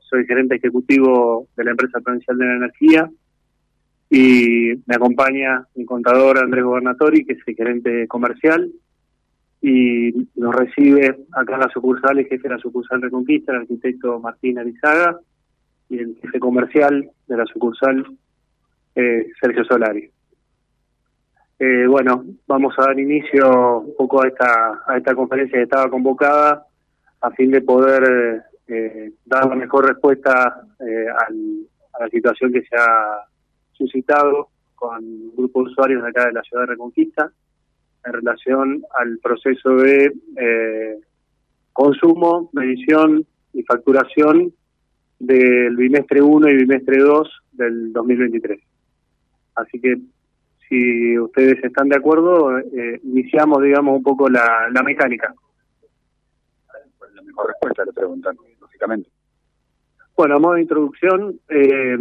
Soy gerente ejecutivo de la empresa provincial de la energía y me acompaña mi contador Andrés Gobernatori, que es el gerente comercial, y nos recibe acá en la sucursal el jefe de la sucursal Reconquista, el arquitecto Martín Arizaga, y el jefe comercial de la sucursal eh, Sergio Solari. Eh, bueno, vamos a dar inicio un poco a esta, a esta conferencia que estaba convocada a fin de poder eh, dar la mejor respuesta eh, a la situación que se ha suscitado con un grupo de usuarios de acá de la ciudad de Reconquista en relación al proceso de eh, consumo, medición y facturación del bimestre 1 y bimestre 2 del 2023. Así que si ustedes están de acuerdo, eh, iniciamos, digamos, un poco la, la mecánica. La mejor respuesta le preguntan, Bueno, a modo de introducción, eh,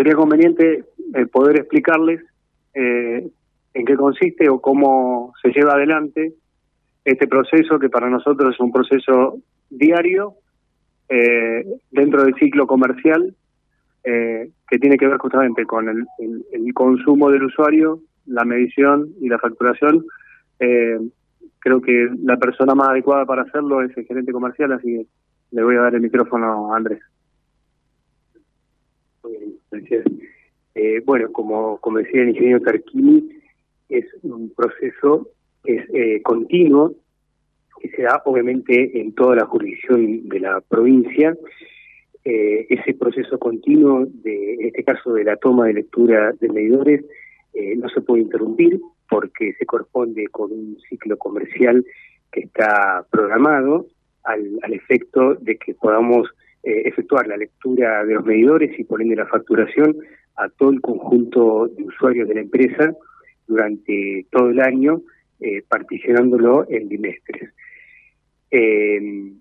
sería conveniente eh, poder explicarles eh, en qué consiste o cómo se lleva adelante este proceso que para nosotros es un proceso diario eh, dentro del ciclo comercial que tiene que ver justamente con el, consumo del usuario, la medición y la facturación. Creo que la persona más adecuada para hacerlo es el gerente comercial, así que le voy a dar el micrófono a Andrés. Gracias. Eh, bueno, como, como decía el ingeniero Tarquini, es un proceso es eh, continuo que se da obviamente en toda la jurisdicción de la provincia. Eh, ese proceso continuo, de, en este caso de la toma de lectura de medidores, eh, no se puede interrumpir porque se corresponde con un ciclo comercial que está programado al, al efecto de que podamos eh, efectuar la lectura de los medidores y por ende la facturación a todo el conjunto de usuarios de la empresa durante todo el año, eh, particionándolo en bimestres. Eh,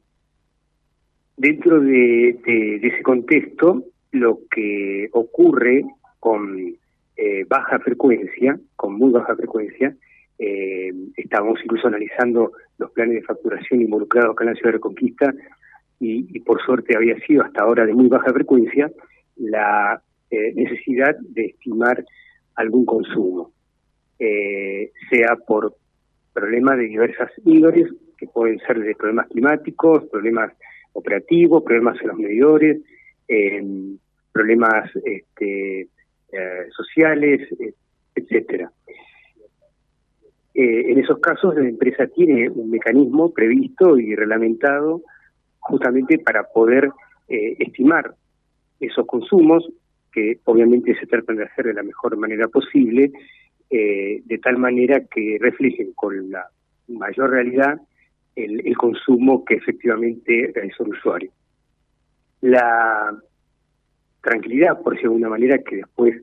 dentro de, de, de, ese contexto, lo que ocurre con eh, baja frecuencia, con muy baja frecuencia, eh, estamos incluso analizando los planes de facturación involucrados acá en la ciudad de Reconquista y, por suerte había sido hasta ahora de muy baja frecuencia la eh, necesidad de estimar algún consumo, eh, sea por problemas de diversas índoles, que pueden ser de problemas climáticos, problemas operativos, problemas en los medidores, eh, problemas este, sociales, etcétera. Eh, en esos casos la empresa tiene un mecanismo previsto y reglamentado justamente para poder eh, estimar esos consumos que obviamente se tratan de hacer de la mejor manera posible, eh, de tal manera que reflejen con la mayor realidad el, consumo que efectivamente realizó el usuario. La tranquilidad, por decirlo de alguna manera, que después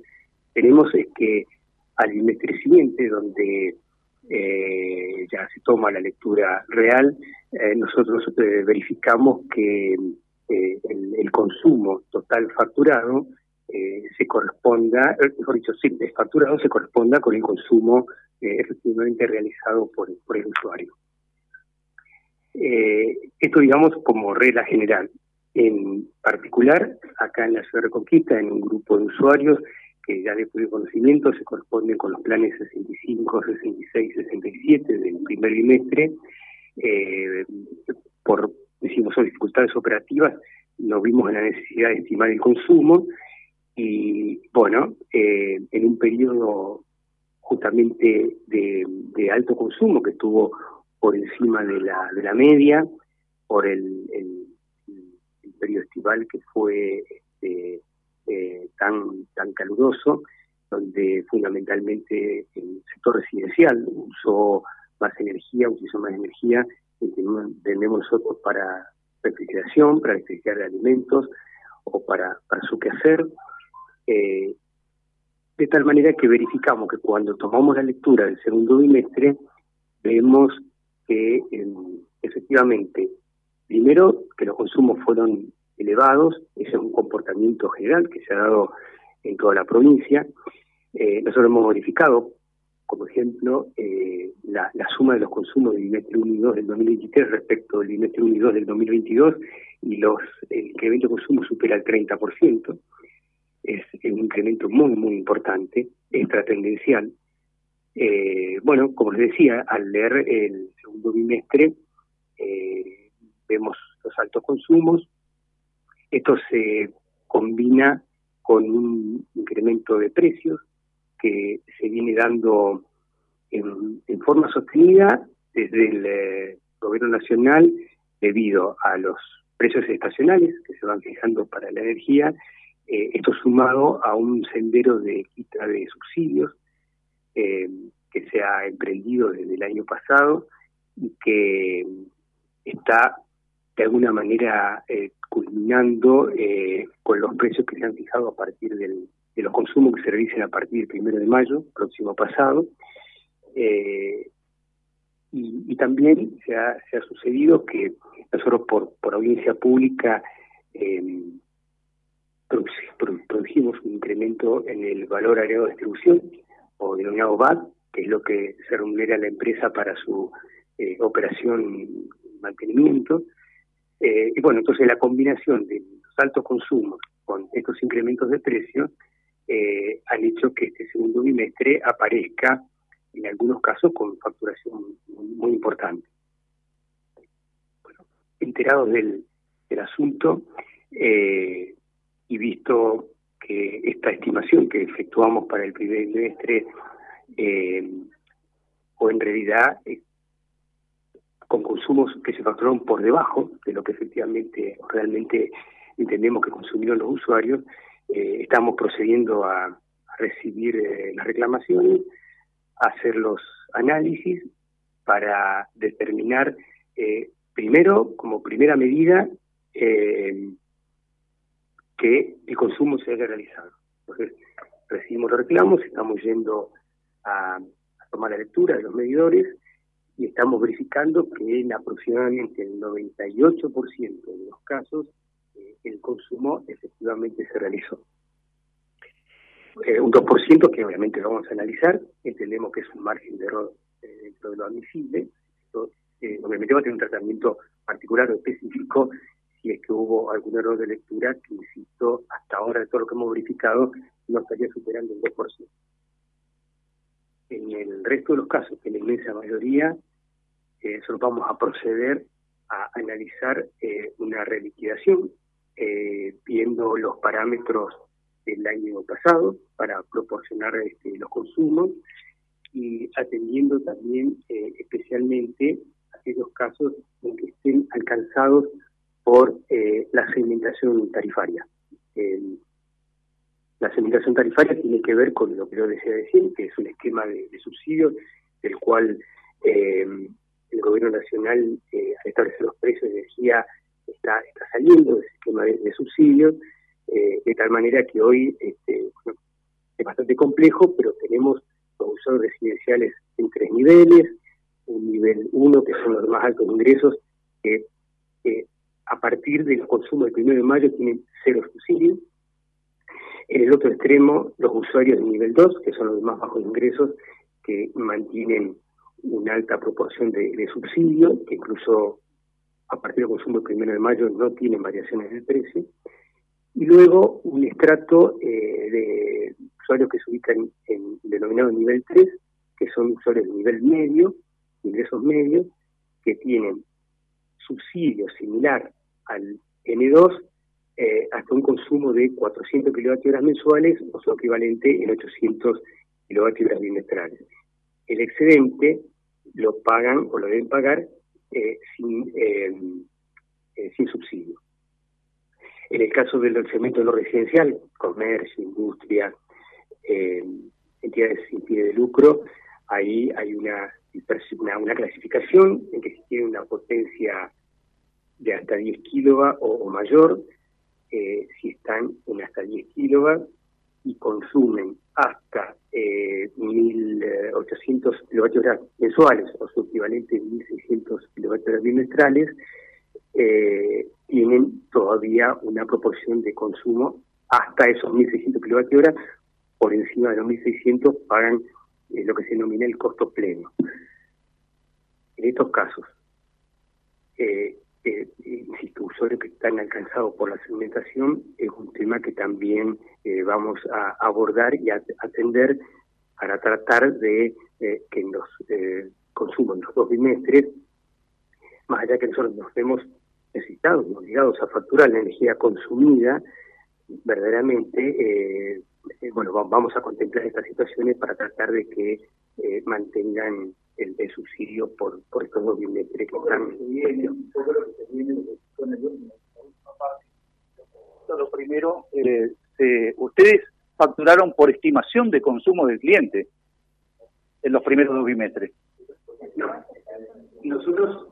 tenemos es que al bimestre siguiente, donde eh, ya se toma la lectura real, eh, nosotros eh, verificamos que el, consumo total facturado se corresponda, mejor dicho, sí, facturado se corresponda con el consumo efectivamente realizado por, por el usuario. esto, digamos, como regla general. En particular, acá en la ciudad de Reconquista, en un grupo de usuarios, que ya de puro conocimiento se corresponden con los planes 65, 66, 67 del primer bimestre, eh, por, decimos, dificultades operativas, nos vimos en la necesidad de estimar el consumo. Y, bueno, eh, en un periodo justamente de, de, alto consumo que estuvo por encima de la, de la media, por el, el, el periodo estival que fue... Este, eh, tan, tan caluroso, donde fundamentalmente el sector residencial usó más energía, utilizó más energía que tenemos nosotros para refrigeración, para refrigerar alimentos o para, para su quehacer. Eh, de tal manera que verificamos que cuando tomamos la lectura del segundo bimestre, vemos que eh, efectivamente, primero, que los consumos fueron elevados, ese es un comportamiento general que se ha dado en toda la provincia. Eh, nosotros hemos verificado como ejemplo, eh, la, suma de los consumos del bimestre 1 y 2 del 2023 respecto al bimestre 1 y 2 del 2022 y los, el incremento de consumo supera el 30%. Es, un incremento muy, muy importante, extratendencial. Eh, bueno, como les decía, al leer el segundo bimestre, vemos los altos consumos. Esto se combina con un incremento de precios que se viene dando en, forma sostenida desde el eh, gobierno nacional debido a los precios estacionales que se van fijando para la energía, eh, esto sumado a un sendero de quita de subsidios eh, que se ha emprendido desde el año pasado y que está de alguna manera culminando con los precios que se han fijado a partir del, de los consumos que se realicen a partir del primero de mayo, próximo pasado. Eh, y, también se ha, se ha, sucedido que nosotros por, por audiencia pública eh, produjimos un incremento en el valor agregado de distribución, o denominado VAT, que es lo que se remunera a la empresa para su eh, operación y mantenimiento. Eh, y bueno, entonces la combinación de los altos consumos con estos incrementos de precios eh, han hecho que este segundo bimestre aparezca, en algunos casos, con facturación muy, importante. Bueno, enterados del, asunto eh, y visto que esta estimación que efectuamos para el primer bimestre, eh, o en realidad con consumos que se facturaron por debajo de lo que efectivamente realmente entendemos que consumieron los usuarios, eh, estamos procediendo a, recibir eh, las reclamaciones, a hacer los análisis para determinar, eh, primero, como primera medida, que el consumo se haya realizado. Entonces, recibimos los reclamos, estamos yendo a tomar la lectura de los medidores y estamos verificando que en aproximadamente el 98% de los casos el consumo efectivamente se realizó. Eh, un 2% que obviamente lo vamos a analizar, entendemos que es un margen de error eh, dentro de lo admisible, eh, obviamente va a tener un tratamiento particular o específico si es que hubo algún error de lectura que, insisto, hasta ahora de todo lo que hemos verificado no estaría superando el 2%. En el resto de los casos, en la inmensa mayoría, eh, solo vamos a proceder a analizar una reliquidación eh, viendo los parámetros del año pasado para proporcionar este, los consumos y atendiendo también eh, especialmente aquellos casos en que estén alcanzados por eh, la segmentación tarifaria. La segmentación tarifaria tiene que ver con lo que yo decía decir, que es un esquema de, de subsidios, del cual el gobierno nacional, al establecer los precios de energía, está, está saliendo del sistema de, subsidios, eh, de tal manera que hoy este, es bastante complejo, pero tenemos los usuarios residenciales en tres niveles, un nivel uno que son los más altos ingresos, que a partir del consumo del 1 de mayo tienen cero subsidios. En el otro extremo, los usuarios de nivel 2, que son los más bajos ingresos, que mantienen una alta proporción de, de subsidio, que incluso a partir del consumo del primero de mayo no tienen variaciones del precio. Y luego un estrato eh, de usuarios que se ubican en denominado nivel 3, que son usuarios de nivel medio, ingresos medios, que tienen subsidio similar al N2 eh, hasta un consumo de 400 kWh mensuales o su equivalente en 800 kWh bimestrales. El excedente lo pagan o lo deben pagar eh, sin, eh, sin subsidio. En el caso del segmento no residencial, comercio, industria, entidades sin fin de lucro, ahí hay una, una, clasificación en que si tiene una potencia de hasta 10 kilowatts o, mayor, si están en hasta 10 kilowatts y consumen hasta eh, 1.800 kWh mensuales o su equivalente 1.600 kWh bimestrales, eh, tienen todavía una proporción de consumo hasta esos 1.600 kWh, por encima de los 1.600 pagan eh, lo que se denomina el costo pleno. En estos casos, eh, eh, insisto, usuarios que están alcanzados por la segmentación es un tema que también eh, vamos a abordar y a atender para tratar de que en los consumos en los dos bimestres, más allá que nosotros nos vemos necesitados, obligados a facturar la energía consumida, verdaderamente, bueno, vamos a contemplar estas situaciones para tratar de que mantengan el, subsidio por, por estos dos bimestres que lo primero, eh, ustedes facturaron por estimación de consumo del cliente en los primeros dos bimestres. Nosotros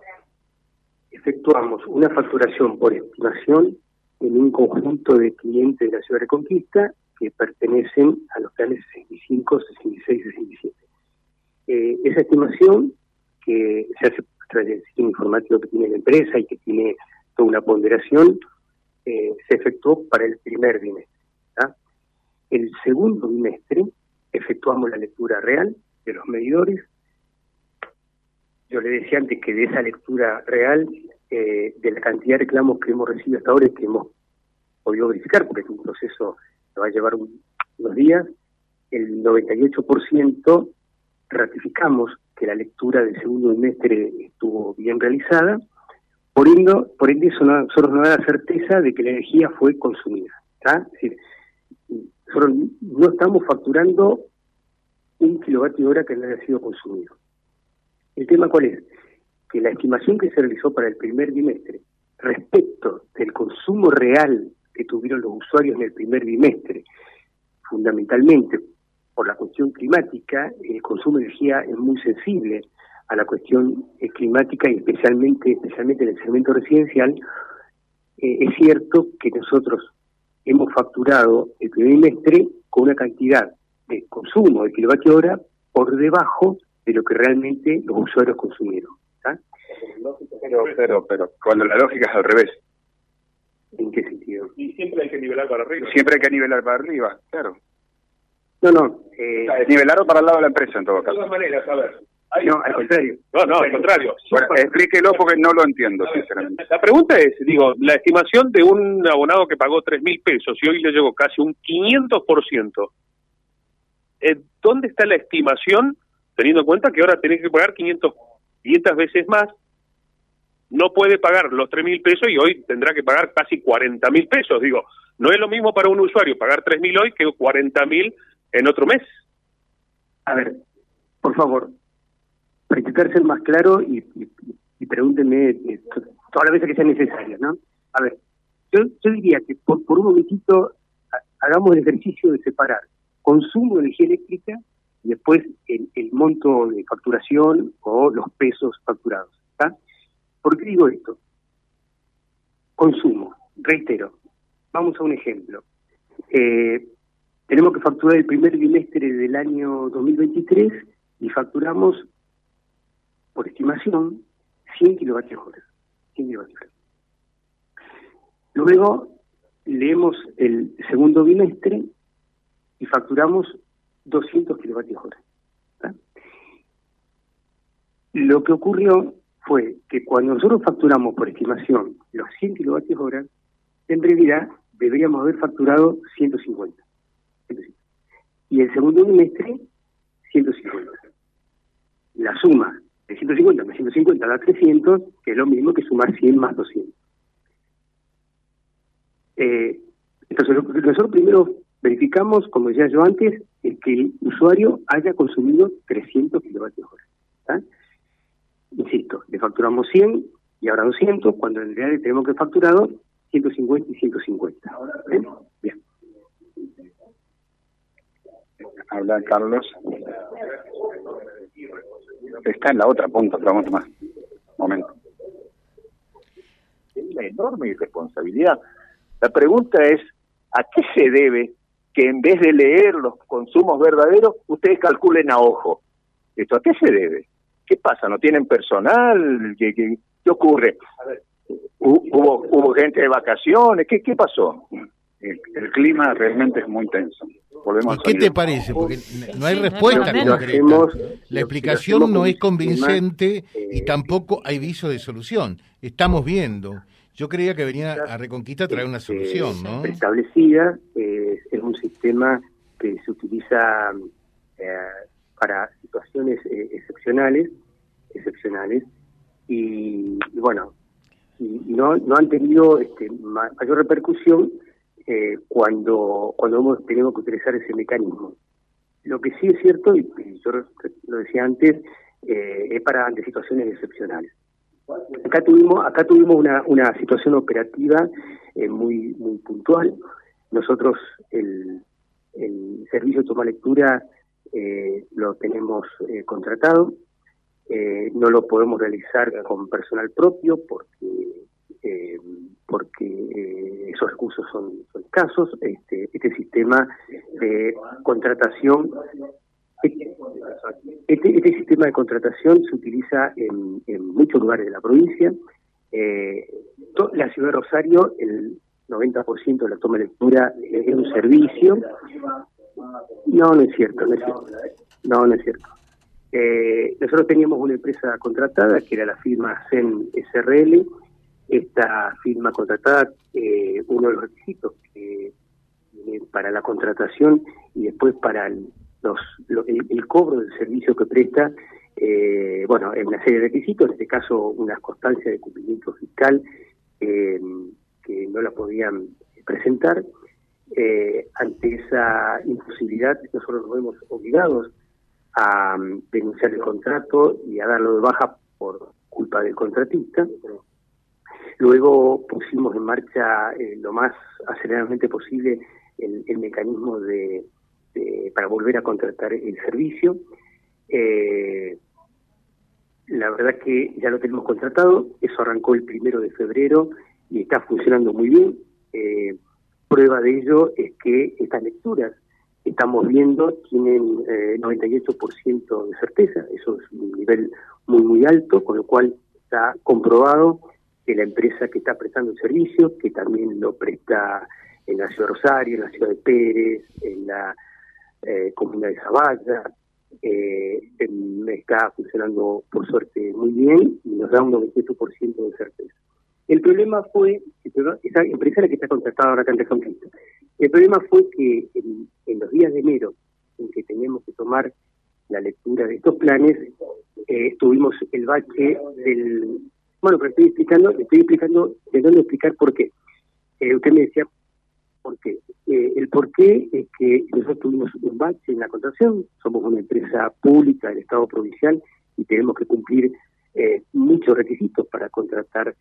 efectuamos una facturación por estimación en un conjunto de clientes de la ciudad de Reconquista que pertenecen a los planes 65, 66 y 67. Eh, esa estimación que se hace a través del sistema informático que tiene la empresa y que tiene toda una ponderación, eh, se efectuó para el primer bimestre. El segundo bimestre efectuamos la lectura real de los medidores. Yo le decía antes que de esa lectura real, eh, de la cantidad de reclamos que hemos recibido hasta ahora y que hemos podido verificar, porque es un proceso que va a llevar unos días, el 98% ratificamos que la lectura del segundo bimestre estuvo bien realizada, por ende, por ende eso no, nos da la certeza de que la energía fue consumida. Es decir, no estamos facturando un kilovatio hora que no haya sido consumido. ¿El tema cuál es? Que la estimación que se realizó para el primer bimestre respecto del consumo real que tuvieron los usuarios en el primer bimestre, fundamentalmente por la cuestión climática, el consumo de energía es muy sensible a la cuestión eh, climática y especialmente, especialmente en el segmento residencial, eh, es cierto que nosotros hemos facturado el primer trimestre con una cantidad de consumo de kilovatio hora por debajo de lo que realmente los usuarios consumieron. Pero, pero, pero cuando la lógica es al revés. ¿En qué sentido? Y siempre hay que nivelar para arriba. Siempre hay que nivelar para arriba, claro. No, no. Eh, nivelaron para el lado de la empresa, en todo caso. De todas maneras, a ver. no, al contrario. No, no, al contrario. Bueno, explíquelo porque no lo entiendo, sinceramente. La pregunta es, digo, la estimación de un abonado que pagó tres mil pesos y hoy le llegó casi un 500%, eh, ¿dónde está la estimación, teniendo en cuenta que ahora tenés que pagar 500, 500 veces más? No puede pagar los tres mil pesos y hoy tendrá que pagar casi 40 mil pesos. Digo, no es lo mismo para un usuario pagar tres mil hoy que 40 mil en otro mes. A ver, por favor, para intentar ser más claro y, y, pregúntenme eh, todas las veces que sea necesario, ¿no? A ver, yo, yo diría que por, un momentito hagamos el ejercicio de separar consumo de energía eléctrica y después el, el monto de facturación o los pesos facturados. ¿está? ¿Por qué digo esto? Consumo, reitero, vamos a un ejemplo. Eh, tenemos que facturar el primer bimestre del año 2023 y facturamos, por estimación, 100 kilovatios hora. 100 kilovatios hora. Luego leemos el segundo bimestre y facturamos 200 kilovatios hora. Lo que ocurrió fue que cuando nosotros facturamos por estimación los 100 kilovatios hora, en realidad deberíamos haber facturado 150. Y el segundo bimestre, 150. La suma de 150 más 150 da 300, que es lo mismo que sumar 100 más 200. Eh, entonces, nosotros primero verificamos, como decía yo antes, el que el usuario haya consumido 300 kilovatios hora. Insisto, le facturamos 100 y ahora 200, cuando en realidad tenemos que facturado 150 y 150. ¿Eh? Bien habla Carlos. Está en la otra punta, pero vamos más. Momento. Es una enorme irresponsabilidad. La pregunta es, ¿a qué se debe que en vez de leer los consumos verdaderos, ustedes calculen a ojo? ¿Esto a qué se debe? ¿Qué pasa? ¿No tienen personal? ¿Qué, qué, ocurre? ¿Hubo, ¿Hubo gente de vacaciones? ¿Qué, qué pasó? El, clima realmente es muy tenso. Volvemos ¿Y qué te parece? Porque no hay respuesta la explicación no es convincente y eh, tampoco hay viso de solución. Estamos viendo. Yo creía que venía a Reconquista a traer una solución, ¿no? Establecida, eh, es un sistema que se utiliza eh, para situaciones excepcionales, excepcionales, y, bueno, y, no, no han tenido este, mayor repercusión eh, cuando, cuando hemos tenido que utilizar ese mecanismo. Lo que sí es cierto, y, yo lo decía antes, eh, es para ante situaciones excepcionales. Acá tuvimos, acá tuvimos una, una situación operativa eh, muy, muy puntual. Nosotros el, el servicio de toma lectura lo tenemos contratado, no lo podemos realizar con personal propio porque porque eh, esos recursos son, escasos. Este, este sistema de contratación este, este, sistema de contratación se utiliza en, muchos lugares de la provincia. Eh, la ciudad de Rosario, el 90% de la toma de lectura es un servicio. No, no es cierto, no es cierto. No, no es cierto. Eh, nosotros teníamos una empresa contratada que era la firma CEN SRL, esta firma contratada, eh, uno de los requisitos que para la contratación y después para el, los, el, cobro del servicio que presta, eh, bueno, en una serie de requisitos, en este caso una constancia de cumplimiento fiscal eh, que no la podían presentar. ante esa imposibilidad, nosotros nos vemos obligados a mm, denunciar el contrato y a darlo de baja por culpa del contratista. Luego pusimos en marcha eh, lo más aceleradamente posible el, mecanismo de, para volver a contratar el servicio. Eh, la verdad que ya lo tenemos contratado, eso arrancó el primero de febrero y está funcionando muy bien. Eh, prueba de ello es que estas lecturas que estamos viendo tienen 98% de certeza, eso es un nivel muy muy alto, con lo cual está comprobado de la empresa que está prestando el servicio, que también lo presta en la ciudad de Rosario, en la ciudad de Pérez, en la eh, comuna de Zavalla. Eh, está funcionando por suerte muy bien y nos da un 98% de certeza. El problema fue, esa empresa la que está contratada ahora acá en Conquista, el problema fue que en, los días de enero, en que teníamos que tomar la lectura de estos planes, eh, tuvimos el bache del bueno, pero estoy explicando, estoy explicando, dónde explicar por qué. Eh, usted me decía por qué. Eh, el por qué es que nosotros tuvimos un bache en la contratación, somos una empresa pública del Estado provincial y tenemos que cumplir eh, muchos requisitos para contratar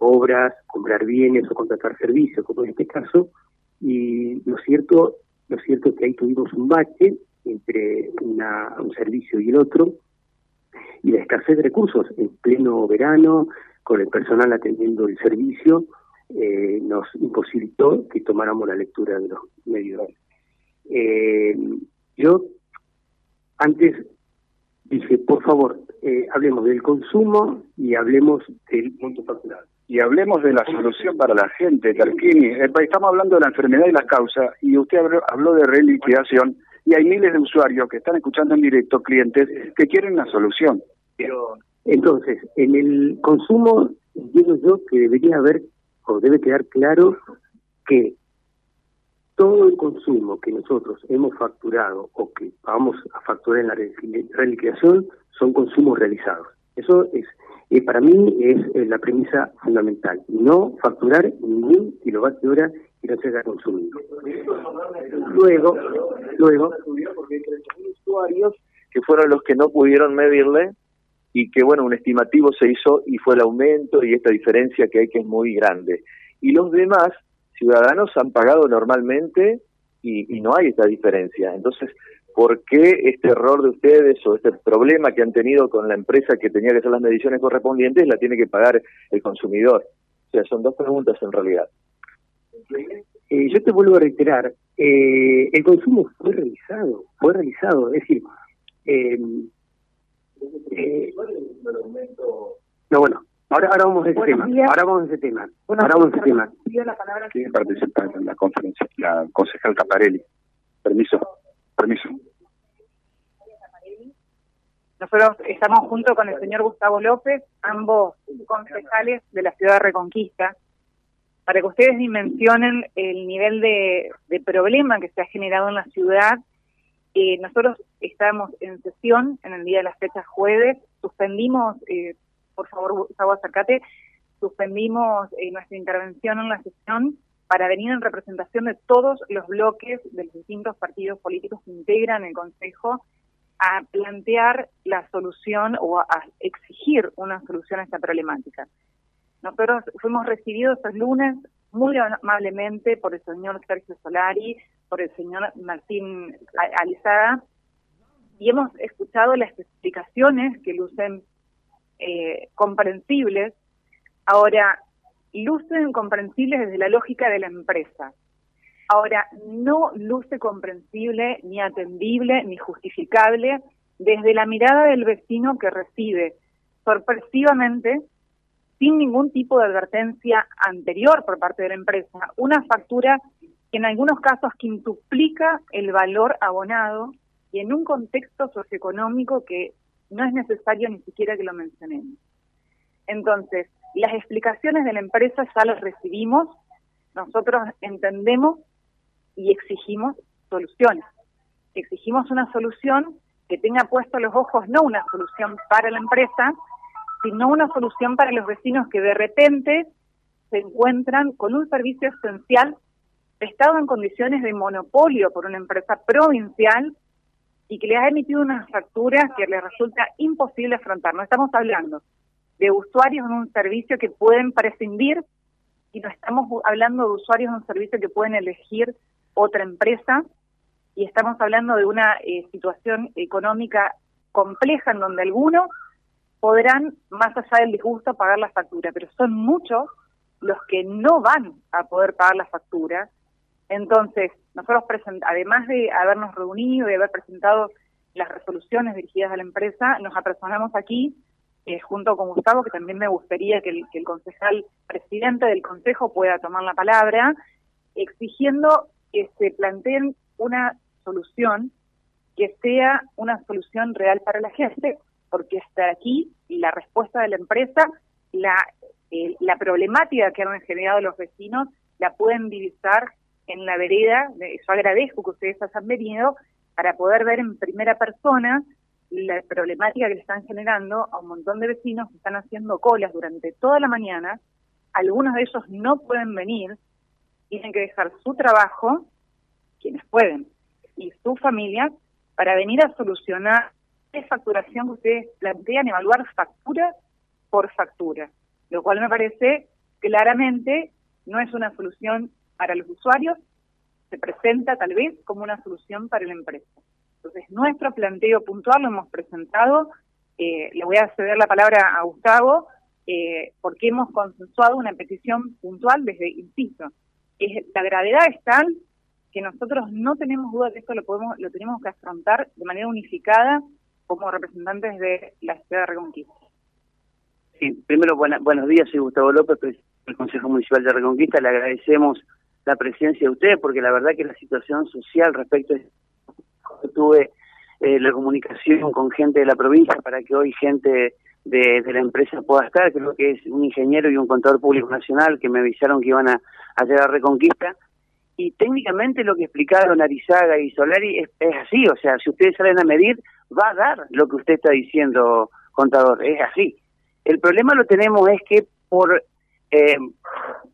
obras, comprar bienes o contratar servicios, como en este caso, y lo cierto, lo cierto es que ahí tuvimos un bache entre una, un servicio y el otro, y la escasez de recursos en pleno verano, con el personal atendiendo el servicio, eh, nos imposibilitó que tomáramos la lectura de los medios. Eh, yo antes dije, por favor, eh, hablemos del consumo y hablemos del monto facturado. Y hablemos de la solución para la gente, Tarquini. Estamos hablando de la enfermedad y las causas, y usted habló de reliquidación y hay miles de usuarios que están escuchando en directo, clientes, que quieren una solución. Pero entonces, en el consumo, entiendo yo que debería haber, o debe quedar claro, que todo el consumo que nosotros hemos facturado o que vamos a facturar en la reliquidación son consumos realizados. Eso es, eh, para mí es la premisa fundamental. No facturar ningún kilovatio hora no se haya. Luego, luego, porque usuarios que fueron los que no pudieron medirle y que bueno, un estimativo se hizo y fue el aumento y esta diferencia que hay que es muy grande. Y los demás ciudadanos han pagado normalmente y, y no hay esta diferencia. Entonces, ¿por qué este error de ustedes o este problema que han tenido con la empresa que tenía que hacer las mediciones correspondientes la tiene que pagar el consumidor? O sea, son dos preguntas en realidad. Eh, yo te vuelvo a reiterar, eh, el consumo fue realizado, fue realizado, es decir, eh, no, bueno, Ahora, ahora vamos a ese tema. Ahora vamos a ese tema. ahora vamos a ese tema. ¿Quién participa en la conferencia? La concejal Caparelli. Permiso. Permiso. Nosotros estamos junto con el señor Gustavo López, ambos concejales de la ciudad de Reconquista, para que ustedes dimensionen el nivel de, problema que se ha generado en la ciudad. Eh, nosotros estamos en sesión en el día de las fechas jueves, suspendimos eh, por favor, Gustavo, acércate, suspendimos eh, nuestra intervención en la sesión para venir en representación de todos los bloques de los distintos partidos políticos que integran el Consejo a plantear la solución o a exigir una solución a esta problemática. Nosotros fuimos recibidos el lunes muy amablemente por el señor Sergio Solari, por el señor Martín Alizaga, y hemos escuchado las explicaciones que lucen eh, comprensibles, ahora lucen comprensibles desde la lógica de la empresa. Ahora, no luce comprensible, ni atendible, ni justificable desde la mirada del vecino que recibe sorpresivamente, sin ningún tipo de advertencia anterior por parte de la empresa, una factura que en algunos casos quintuplica el valor abonado y en un contexto socioeconómico que no es necesario ni siquiera que lo mencionemos. Entonces, las explicaciones de la empresa ya las recibimos, nosotros entendemos y exigimos soluciones. Exigimos una solución que tenga puesto los ojos no una solución para la empresa, sino una solución para los vecinos que de repente se encuentran con un servicio esencial prestado en condiciones de monopolio por una empresa provincial y que le ha emitido unas facturas que le resulta imposible afrontar. No estamos hablando de usuarios en un servicio que pueden prescindir y no estamos hablando de usuarios en un servicio que pueden elegir otra empresa y estamos hablando de una eh, situación económica compleja en donde algunos podrán, más allá del disgusto, pagar la factura, pero son muchos los que no van a poder pagar la factura. Entonces, nosotros, además de habernos reunido y haber presentado las resoluciones dirigidas a la empresa, nos apersonamos aquí eh, junto con Gustavo, que también me gustaría que el, concejal presidente del consejo pueda tomar la palabra, exigiendo que se planteen una solución que sea una solución real para la gente, porque hasta aquí la respuesta de la empresa, la, eh, la problemática que han generado los vecinos, la pueden divisar en la vereda, yo agradezco que ustedes hayan venido para poder ver en primera persona la problemática que le están generando a un montón de vecinos que están haciendo colas durante toda la mañana, algunos de ellos no pueden venir, tienen que dejar su trabajo, quienes pueden, y su familia, para venir a solucionar esa facturación que ustedes plantean, evaluar factura por factura, lo cual me parece claramente no es una solución para los usuarios se presenta tal vez como una solución para la empresa. Entonces, nuestro planteo puntual lo hemos presentado, eh, le voy a ceder la palabra a Gustavo, eh, porque hemos consensuado una petición puntual desde, insisto, es, la gravedad es tal que nosotros no tenemos duda que esto lo podemos lo tenemos que afrontar de manera unificada como representantes de la ciudad de Reconquista. Sí, primero buenos días, soy Gustavo López, presidente del Consejo Municipal de Reconquista, le agradecemos la presencia de usted, porque la verdad que la situación social respecto a esto, tuve eh, la comunicación con gente de la provincia para que hoy gente de, la empresa pueda estar, creo que es un ingeniero y un contador público nacional que me avisaron que iban a, llegar a Reconquista, y técnicamente lo que explicaron Arizaga y Solari es, así, o sea, si ustedes salen a medir, va a dar lo que usted está diciendo, contador, es así. El problema lo tenemos es que por eh,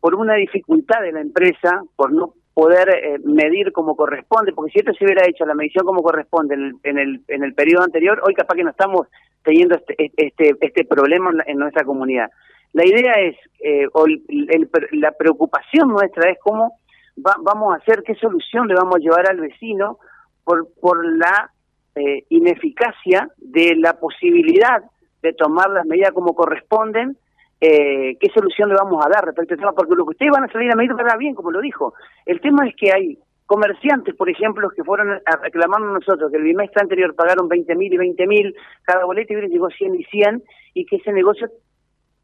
por una dificultad de la empresa, por no poder eh, medir como corresponde, porque si esto se hubiera hecho la medición como corresponde en el, en el, en el periodo anterior, hoy capaz que no estamos teniendo este, este, este problema en, nuestra comunidad. La idea es, eh, o la preocupación nuestra es cómo vamos a hacer, qué solución le vamos a llevar al vecino por, por la eh, ineficacia de la posibilidad de tomar las medidas como corresponden eh, qué solución le vamos a dar respecto al tema, porque lo que ustedes van a salir a medir va bien, como lo dijo. El tema es que hay comerciantes, por ejemplo, que fueron a reclamarnos nosotros que el bimestre anterior pagaron 20 mil y 20 mil, cada boleto y llegó 100 y 100, y que ese negocio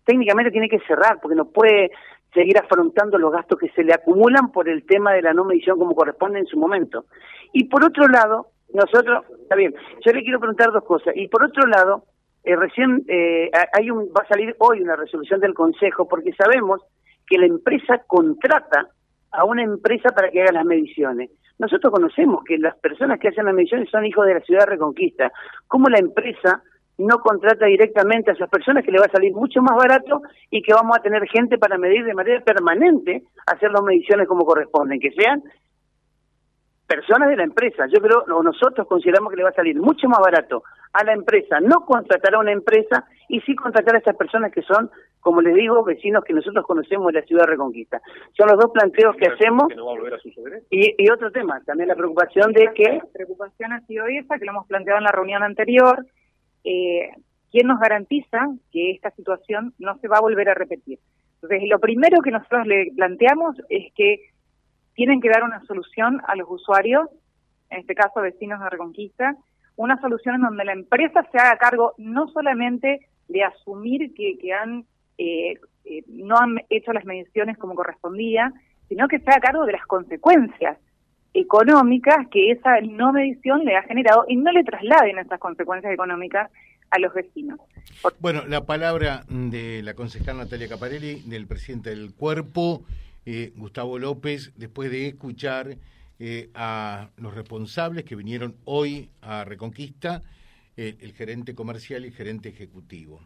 técnicamente tiene que cerrar porque no puede seguir afrontando los gastos que se le acumulan por el tema de la no medición como corresponde en su momento. Y por otro lado, nosotros, está bien, yo le quiero preguntar dos cosas. Y por otro lado, eh, recién eh, hay un, va a salir hoy una resolución del Consejo porque sabemos que la empresa contrata a una empresa para que haga las mediciones. Nosotros conocemos que las personas que hacen las mediciones son hijos de la ciudad de Reconquista. ¿Cómo la empresa no contrata directamente a esas personas que le va a salir mucho más barato y que vamos a tener gente para medir de manera permanente, hacer las mediciones como corresponden, que sean personas de la empresa. Yo creo, o nosotros consideramos que le va a salir mucho más barato a la empresa no contratar a una empresa y sí contratar a estas personas que son, como les digo, vecinos que nosotros conocemos de la ciudad de Reconquista. Son los dos planteos que hacemos. y, y otro tema, también la preocupación de que... La preocupación ha sido esa, que lo hemos planteado en la reunión anterior, eh, ¿quién nos garantiza que esta situación no se va a volver a repetir? Entonces, lo primero que nosotros le planteamos es que tienen que dar una solución a los usuarios, en este caso vecinos de Reconquista, una solución en donde la empresa se haga cargo no solamente de asumir que, han eh, eh, no han hecho las mediciones como correspondía, sino que se haga cargo de las consecuencias económicas que esa no medición le ha generado y no le trasladen esas consecuencias económicas a los vecinos. Bueno, la palabra de la concejal Natalia Caparelli, del presidente del cuerpo, eh, Gustavo López, después de escuchar eh, a los responsables que vinieron hoy a Reconquista, el gerente comercial y gerente ejecutivo.